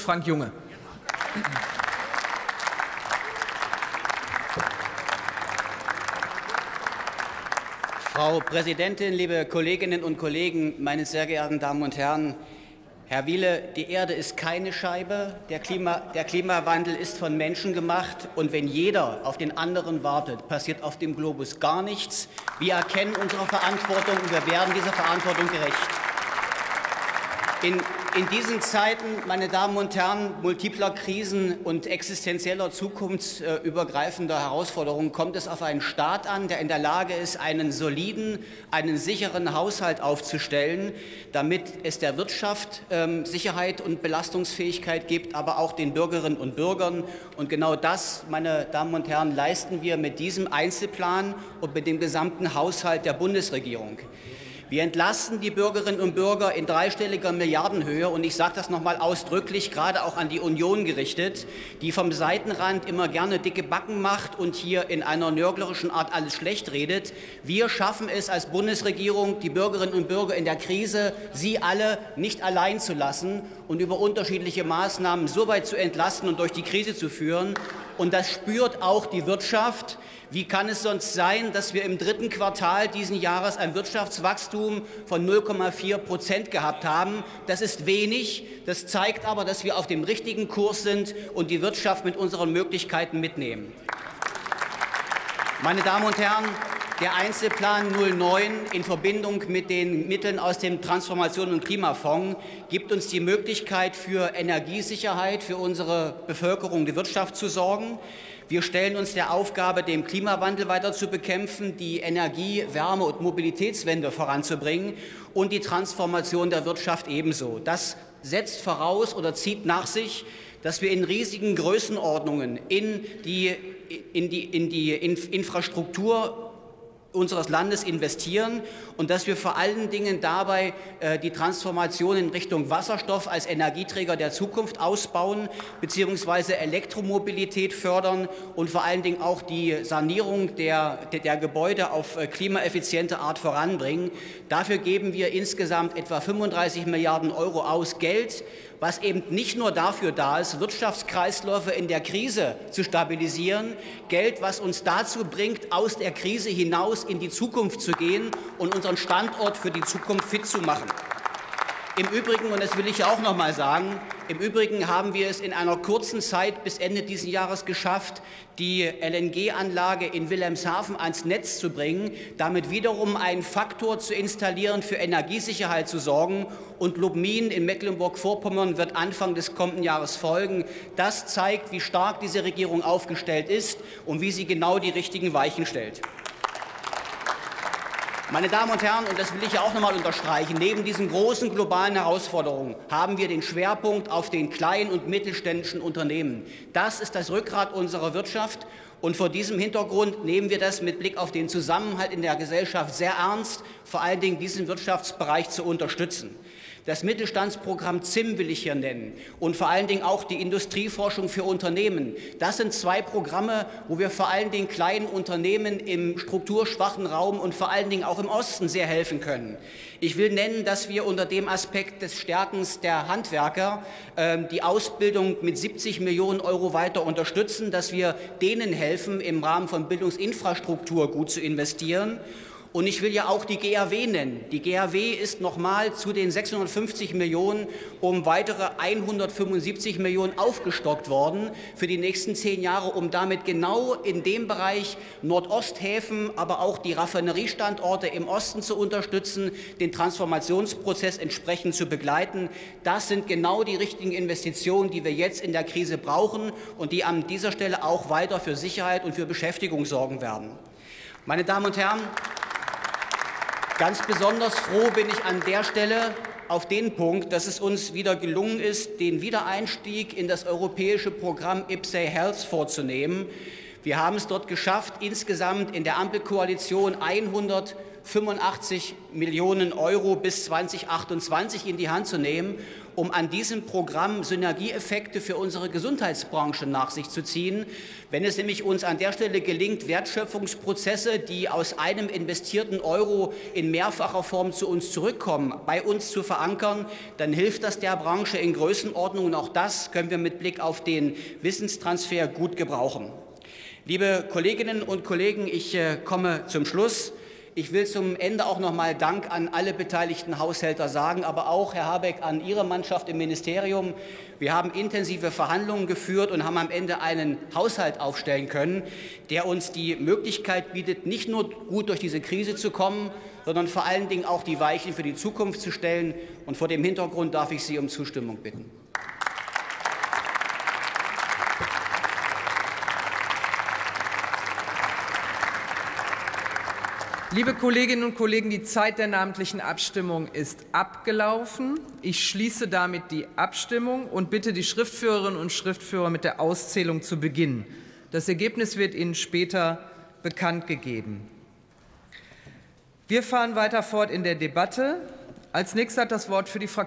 Frank Junge. Frau Präsidentin, liebe Kolleginnen und Kollegen, meine sehr geehrten Damen und Herren! Herr Wiele, die Erde ist keine Scheibe, der, Klima, der, Klimawandel ist von Menschen gemacht und wenn jeder auf den anderen wartet, passiert auf dem Globus gar nichts. Wir erkennen unsere Verantwortung und wir werden dieser Verantwortung gerecht. In, in, diesen Zeiten, meine Damen und Herren, multipler Krisen und existenzieller zukunftsübergreifender Herausforderungen kommt es auf einen Staat an, der in der Lage ist, einen soliden, einen sicheren Haushalt aufzustellen, damit es der Wirtschaft ähm, Sicherheit und Belastungsfähigkeit gibt, aber auch den Bürgerinnen und Bürgern. Und genau das, meine Damen und Herren, leisten wir mit diesem Einzelplan und mit dem gesamten Haushalt der Bundesregierung. Wir entlasten die Bürgerinnen und Bürger in dreistelliger Milliardenhöhe. Und ich sage das noch mal ausdrücklich, gerade auch an die Union gerichtet, die vom Seitenrand immer gerne dicke Backen macht und hier in einer nörglerischen Art alles schlecht redet. Wir schaffen es als Bundesregierung, die Bürgerinnen und Bürger in der Krise, sie alle nicht allein zu lassen und über unterschiedliche Maßnahmen so weit zu entlasten und durch die Krise zu führen. Und das spürt auch die Wirtschaft. Wie kann es sonst sein, dass wir im dritten Quartal diesen Jahres ein Wirtschaftswachstum von 0,4 Prozent gehabt haben? Das ist wenig. Das zeigt aber, dass wir auf dem richtigen Kurs sind und die Wirtschaft mit unseren Möglichkeiten mitnehmen. Meine Damen und Herren, der Einzelplan 09 in Verbindung mit den Mitteln aus dem Transformation- und Klimafonds gibt uns die Möglichkeit, für Energiesicherheit für unsere Bevölkerung, die Wirtschaft zu sorgen. Wir stellen uns der Aufgabe, den Klimawandel weiter zu bekämpfen, die Energie-, Wärme- und Mobilitätswende voranzubringen und die Transformation der Wirtschaft ebenso. Das setzt voraus oder zieht nach sich, dass wir in riesigen Größenordnungen in die, in die, in die Infrastruktur unseres Landes investieren und dass wir vor allen Dingen dabei äh, die Transformation in Richtung Wasserstoff als Energieträger der Zukunft ausbauen bzw. Elektromobilität fördern und vor allen Dingen auch die Sanierung der, der, Gebäude auf äh, klimaeffiziente Art voranbringen. Dafür geben wir insgesamt etwa 35 Milliarden Euro aus Geld was eben nicht nur dafür da ist, Wirtschaftskreisläufe in der Krise zu stabilisieren, Geld, was uns dazu bringt, aus der Krise hinaus in die Zukunft zu gehen und unseren Standort für die Zukunft fit zu machen. Im Übrigen, und das will ich auch noch mal sagen, im Übrigen haben wir es in einer kurzen Zeit bis Ende dieses Jahres geschafft, die LNG-Anlage in Wilhelmshaven ans Netz zu bringen, damit wiederum einen Faktor zu installieren, für Energiesicherheit zu sorgen. Und Lubmin in Mecklenburg-Vorpommern wird Anfang des kommenden Jahres folgen. Das zeigt, wie stark diese Regierung aufgestellt ist und wie sie genau die richtigen Weichen stellt. Meine Damen und Herren, und das will ich ja auch noch mal unterstreichen, neben diesen großen globalen Herausforderungen haben wir den Schwerpunkt auf den kleinen und mittelständischen Unternehmen. Das ist das Rückgrat unserer Wirtschaft. Und vor diesem Hintergrund nehmen wir das mit Blick auf den Zusammenhalt in der Gesellschaft sehr ernst, vor allen Dingen diesen Wirtschaftsbereich zu unterstützen. Das Mittelstandsprogramm ZIM will ich hier nennen und vor allen Dingen auch die Industrieforschung für Unternehmen. Das sind zwei Programme, wo wir vor allen Dingen kleinen Unternehmen im strukturschwachen Raum und vor allen Dingen auch im Osten sehr helfen können. Ich will nennen, dass wir unter dem Aspekt des Stärkens der Handwerker äh, die Ausbildung mit 70 Millionen Euro weiter unterstützen, dass wir denen helfen, im Rahmen von Bildungsinfrastruktur gut zu investieren und ich will ja auch die GAW nennen. Die GAW ist nochmal zu den 650 Millionen um weitere 175 Millionen aufgestockt worden für die nächsten zehn Jahre, um damit genau in dem Bereich Nordosthäfen, aber auch die Raffineriestandorte im Osten zu unterstützen, den Transformationsprozess entsprechend zu begleiten. Das sind genau die richtigen Investitionen, die wir jetzt in der Krise brauchen und die an dieser Stelle auch weiter für Sicherheit und für Beschäftigung sorgen werden. Meine Damen und Herren, Ganz besonders froh bin ich an der Stelle auf den Punkt, dass es uns wieder gelungen ist, den Wiedereinstieg in das europäische Programm IPSAE Health vorzunehmen. Wir haben es dort geschafft, insgesamt in der Ampelkoalition 100 85 Millionen Euro bis 2028 in die Hand zu nehmen, um an diesem Programm Synergieeffekte für unsere Gesundheitsbranche nach sich zu ziehen. Wenn es nämlich uns an der Stelle gelingt, Wertschöpfungsprozesse, die aus einem investierten Euro in mehrfacher Form zu uns zurückkommen, bei uns zu verankern, dann hilft das der Branche in Größenordnung. Und auch das können wir mit Blick auf den Wissenstransfer gut gebrauchen. Liebe Kolleginnen und Kollegen, ich äh, komme zum Schluss. Ich will zum Ende auch noch mal Dank an alle beteiligten Haushälter sagen, aber auch, Herr Habeck, an Ihre Mannschaft im Ministerium. Wir haben intensive Verhandlungen geführt und haben am Ende einen Haushalt aufstellen können, der uns die Möglichkeit bietet, nicht nur gut durch diese Krise zu kommen, sondern vor allen Dingen auch die Weichen für die Zukunft zu stellen. Und vor dem Hintergrund darf ich Sie um Zustimmung bitten. Liebe Kolleginnen und Kollegen, die Zeit der namentlichen Abstimmung ist abgelaufen. Ich schließe damit die Abstimmung und bitte die Schriftführerinnen und Schriftführer mit der Auszählung zu beginnen. Das Ergebnis wird Ihnen später bekannt gegeben. Wir fahren weiter fort in der Debatte. Als nächster hat das Wort für die Fraktion